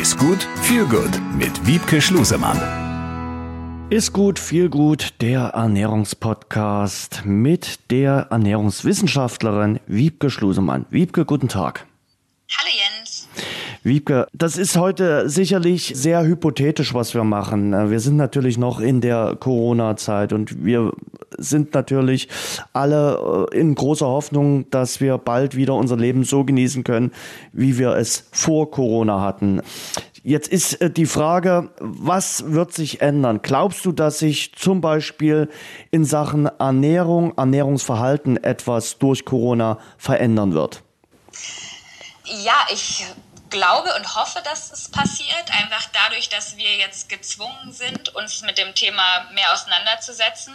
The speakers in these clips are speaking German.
Ist gut, viel gut mit Wiebke Schlusemann. Ist gut, viel gut, der Ernährungspodcast mit der Ernährungswissenschaftlerin Wiebke Schlusemann. Wiebke, guten Tag. Wiebke, das ist heute sicherlich sehr hypothetisch, was wir machen. Wir sind natürlich noch in der Corona-Zeit und wir sind natürlich alle äh, in großer Hoffnung, dass wir bald wieder unser Leben so genießen können, wie wir es vor Corona hatten. Jetzt ist äh, die Frage, was wird sich ändern? Glaubst du, dass sich zum Beispiel in Sachen Ernährung, Ernährungsverhalten etwas durch Corona verändern wird? Ja, ich glaube und hoffe, dass es passiert, einfach dadurch, dass wir jetzt gezwungen sind, uns mit dem Thema mehr auseinanderzusetzen.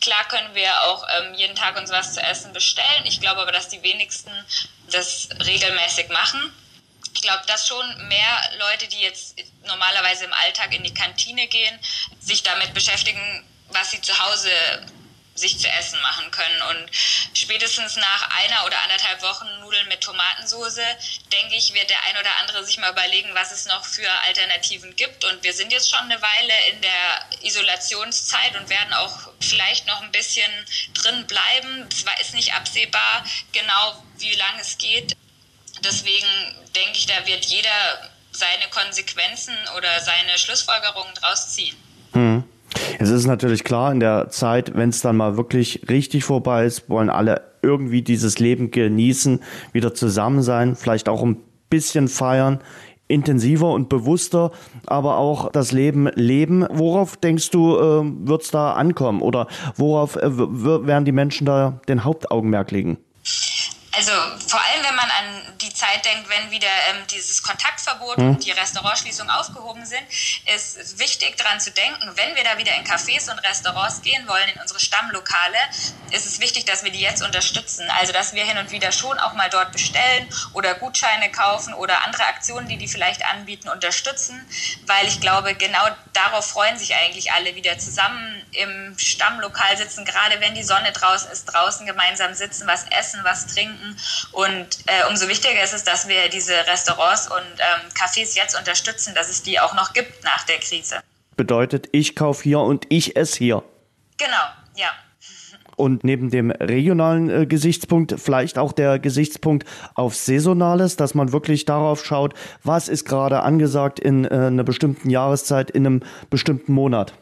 Klar können wir auch ähm, jeden Tag uns was zu essen bestellen. Ich glaube aber, dass die wenigsten das regelmäßig machen. Ich glaube, dass schon mehr Leute, die jetzt normalerweise im Alltag in die Kantine gehen, sich damit beschäftigen, was sie zu Hause sich zu essen machen können. Und spätestens nach einer oder anderthalb Wochen Nudeln mit Tomatensoße, denke ich, wird der ein oder andere sich mal überlegen, was es noch für Alternativen gibt. Und wir sind jetzt schon eine Weile in der Isolationszeit und werden auch vielleicht noch ein bisschen drin bleiben. Es ist nicht absehbar genau, wie lange es geht. Deswegen denke ich, da wird jeder seine Konsequenzen oder seine Schlussfolgerungen draus ziehen. Es ist natürlich klar, in der Zeit, wenn es dann mal wirklich richtig vorbei ist, wollen alle irgendwie dieses Leben genießen, wieder zusammen sein, vielleicht auch ein bisschen feiern, intensiver und bewusster, aber auch das Leben leben. Worauf denkst du, äh, wird es da ankommen oder worauf äh, werden die Menschen da den Hauptaugenmerk legen? Also vor allem, wenn man an die Zeit denkt, wenn wieder ähm, dieses Kontaktverbot mhm. und die Restaurantschließung aufgehoben sind, ist wichtig daran zu denken, wenn wir da wieder in Cafés und Restaurants gehen wollen, in unsere Stammlokale, ist es wichtig, dass wir die jetzt unterstützen. Also dass wir hin und wieder schon auch mal dort bestellen oder Gutscheine kaufen oder andere Aktionen, die die vielleicht anbieten, unterstützen, weil ich glaube, genau darauf freuen sich eigentlich alle wieder zusammen im Stammlokal sitzen, gerade wenn die Sonne draußen ist, draußen gemeinsam sitzen, was essen, was trinken und äh, umso wichtiger ist es, dass wir diese Restaurants und ähm, Cafés jetzt unterstützen, dass es die auch noch gibt nach der Krise. Bedeutet, ich kaufe hier und ich esse hier. Genau, ja. Und neben dem regionalen äh, Gesichtspunkt vielleicht auch der Gesichtspunkt auf Saisonales, dass man wirklich darauf schaut, was ist gerade angesagt in äh, einer bestimmten Jahreszeit, in einem bestimmten Monat.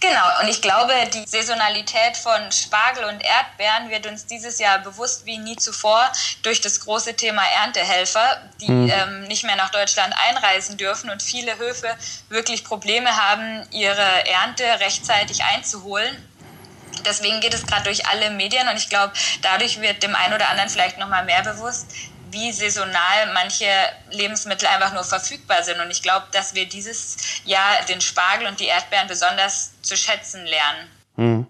Genau, und ich glaube, die Saisonalität von Spargel und Erdbeeren wird uns dieses Jahr bewusst wie nie zuvor durch das große Thema Erntehelfer, die mhm. ähm, nicht mehr nach Deutschland einreisen dürfen und viele Höfe wirklich Probleme haben, ihre Ernte rechtzeitig einzuholen. Deswegen geht es gerade durch alle Medien und ich glaube, dadurch wird dem einen oder anderen vielleicht noch mal mehr bewusst, wie saisonal manche Lebensmittel einfach nur verfügbar sind. Und ich glaube, dass wir dieses Jahr den Spargel und die Erdbeeren besonders zu schätzen lernen. Hm.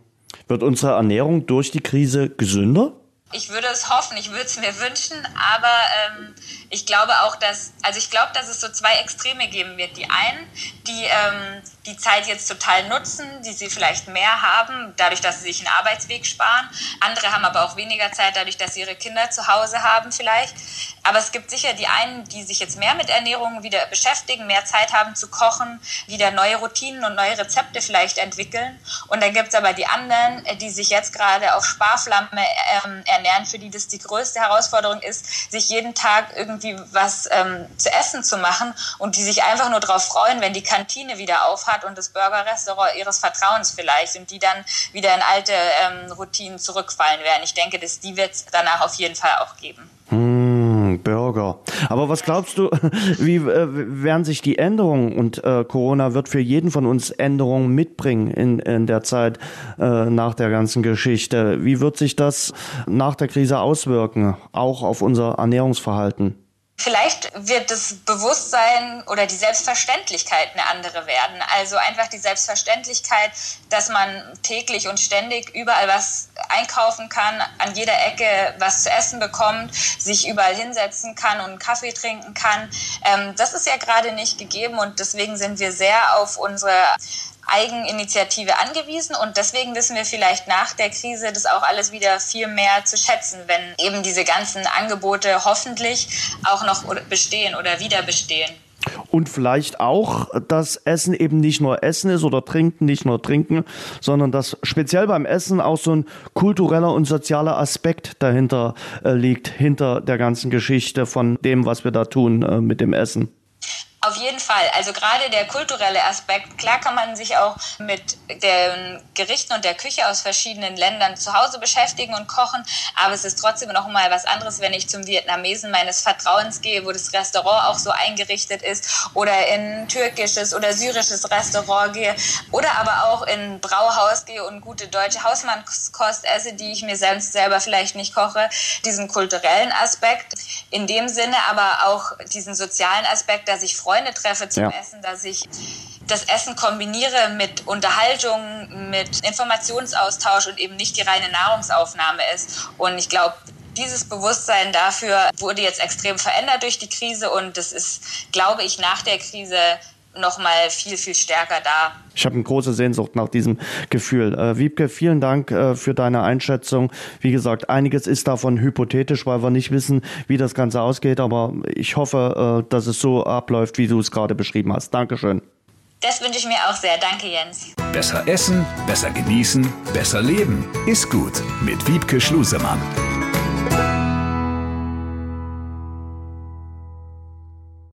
Wird unsere Ernährung durch die Krise gesünder? ich würde es hoffen, ich würde es mir wünschen, aber ähm, ich glaube auch, dass, also ich glaube, dass es so zwei Extreme geben wird. Die einen, die ähm, die Zeit jetzt total nutzen, die sie vielleicht mehr haben, dadurch, dass sie sich einen Arbeitsweg sparen. Andere haben aber auch weniger Zeit, dadurch, dass sie ihre Kinder zu Hause haben vielleicht. Aber es gibt sicher die einen, die sich jetzt mehr mit Ernährung wieder beschäftigen, mehr Zeit haben zu kochen, wieder neue Routinen und neue Rezepte vielleicht entwickeln. Und dann gibt es aber die anderen, die sich jetzt gerade auf Sparflamme ähm, ernähren, für die das die größte Herausforderung ist, sich jeden Tag irgendwie was ähm, zu essen zu machen und die sich einfach nur darauf freuen, wenn die Kantine wieder aufhat hat und das Burgerrestaurant ihres Vertrauens vielleicht und die dann wieder in alte ähm, Routinen zurückfallen werden. Ich denke, dass die wird es danach auf jeden Fall auch geben. Hm, Burger. Aber was glaubst du, wie äh, werden sich die Änderungen und äh, Corona wird für jeden von uns Änderungen mitbringen in, in der Zeit äh, nach der ganzen Geschichte? Wie wird sich das nach der Krise auswirken, auch auf unser Ernährungsverhalten? Vielleicht wird das Bewusstsein oder die Selbstverständlichkeit eine andere werden. Also einfach die Selbstverständlichkeit, dass man täglich und ständig überall was einkaufen kann, an jeder Ecke was zu essen bekommt, sich überall hinsetzen kann und einen Kaffee trinken kann. Ähm, das ist ja gerade nicht gegeben und deswegen sind wir sehr auf unsere Eigeninitiative angewiesen und deswegen wissen wir vielleicht nach der Krise das auch alles wieder viel mehr zu schätzen, wenn eben diese ganzen Angebote hoffentlich auch noch bestehen oder wieder bestehen. und vielleicht auch, dass Essen eben nicht nur Essen ist oder Trinken nicht nur Trinken, sondern dass speziell beim Essen auch so ein kultureller und sozialer Aspekt dahinter äh, liegt, hinter der ganzen Geschichte von dem, was wir da tun äh, mit dem Essen. Auf jeden Fall. Also gerade der kulturelle Aspekt. Klar kann man sich auch mit den Gerichten und der Küche aus verschiedenen Ländern zu Hause beschäftigen und kochen. Aber es ist trotzdem noch mal was anderes, wenn ich zum Vietnamesen meines Vertrauens gehe, wo das Restaurant auch so eingerichtet ist oder in türkisches oder syrisches Restaurant gehe oder aber auch in Brauhaus gehe und gute deutsche Hausmannskost esse, die ich mir selbst selber vielleicht nicht koche. Diesen kulturellen Aspekt. In dem Sinne aber auch diesen sozialen Aspekt, dass ich Freunde treffe zum ja. Essen, dass ich das Essen kombiniere mit Unterhaltung, mit Informationsaustausch und eben nicht die reine Nahrungsaufnahme ist. Und ich glaube, dieses Bewusstsein dafür wurde jetzt extrem verändert durch die Krise und das ist, glaube ich, nach der Krise noch mal viel, viel stärker da. Ich habe eine große Sehnsucht nach diesem Gefühl. Äh, Wiebke, vielen Dank äh, für deine Einschätzung. Wie gesagt, einiges ist davon hypothetisch, weil wir nicht wissen, wie das Ganze ausgeht. Aber ich hoffe, äh, dass es so abläuft, wie du es gerade beschrieben hast. Dankeschön. Das wünsche ich mir auch sehr. Danke, Jens. Besser essen, besser genießen, besser leben. Ist gut mit Wiebke Schlusemann.